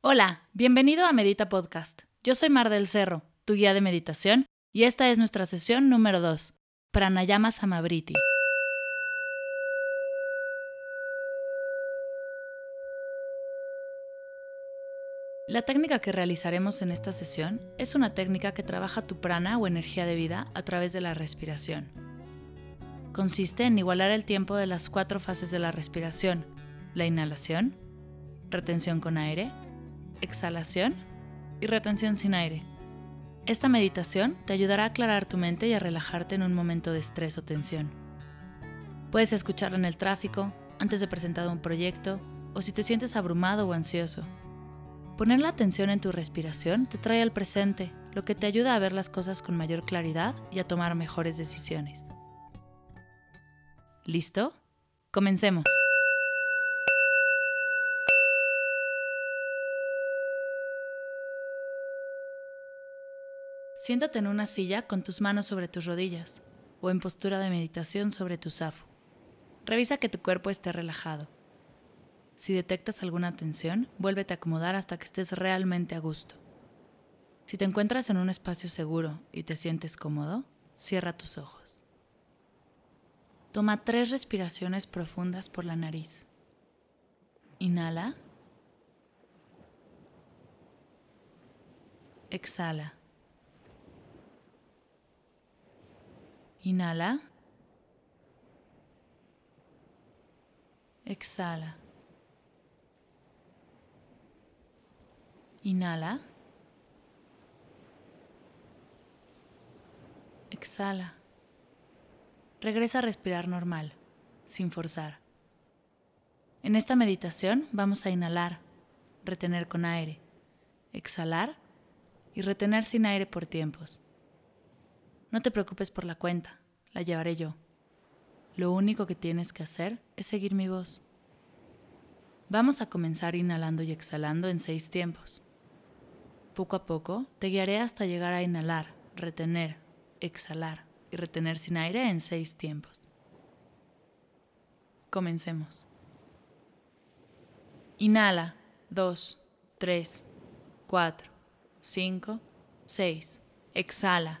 Hola, bienvenido a Medita Podcast. Yo soy Mar del Cerro, tu guía de meditación, y esta es nuestra sesión número 2, Pranayama Samabriti. La técnica que realizaremos en esta sesión es una técnica que trabaja tu prana o energía de vida a través de la respiración. Consiste en igualar el tiempo de las cuatro fases de la respiración, la inhalación, retención con aire, exhalación y retención sin aire. Esta meditación te ayudará a aclarar tu mente y a relajarte en un momento de estrés o tensión. Puedes escucharla en el tráfico, antes de presentar un proyecto o si te sientes abrumado o ansioso. Poner la atención en tu respiración te trae al presente, lo que te ayuda a ver las cosas con mayor claridad y a tomar mejores decisiones. ¿Listo? Comencemos. Siéntate en una silla con tus manos sobre tus rodillas o en postura de meditación sobre tu zafo. Revisa que tu cuerpo esté relajado. Si detectas alguna tensión, vuélvete a acomodar hasta que estés realmente a gusto. Si te encuentras en un espacio seguro y te sientes cómodo, cierra tus ojos. Toma tres respiraciones profundas por la nariz. Inhala. Exhala. Inhala. Exhala. Inhala. Exhala. Regresa a respirar normal, sin forzar. En esta meditación vamos a inhalar, retener con aire, exhalar y retener sin aire por tiempos. No te preocupes por la cuenta, la llevaré yo. Lo único que tienes que hacer es seguir mi voz. Vamos a comenzar inhalando y exhalando en seis tiempos. Poco a poco te guiaré hasta llegar a inhalar, retener, exhalar y retener sin aire en seis tiempos. Comencemos. Inhala Dos. Tres. Cuatro. Cinco. Seis. Exhala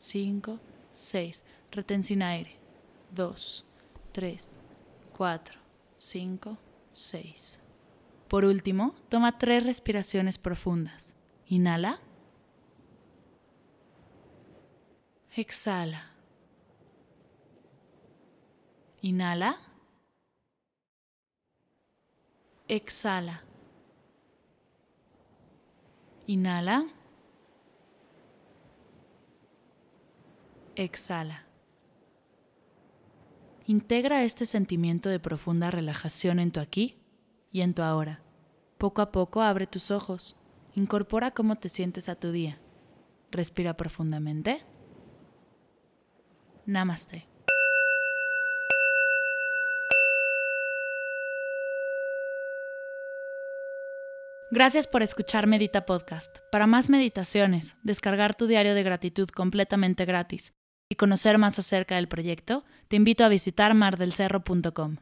5, 6. Retén aire. 2, 3, 4, 5, 6. Por último, toma tres respiraciones profundas. Inhala. Exhala. Inhala. Exhala. Inhala. Exhala. Integra este sentimiento de profunda relajación en tu aquí y en tu ahora. Poco a poco abre tus ojos. Incorpora cómo te sientes a tu día. Respira profundamente. Namaste. Gracias por escuchar Medita Podcast. Para más meditaciones, descargar tu diario de gratitud completamente gratis y conocer más acerca del proyecto, te invito a visitar mardelcerro.com.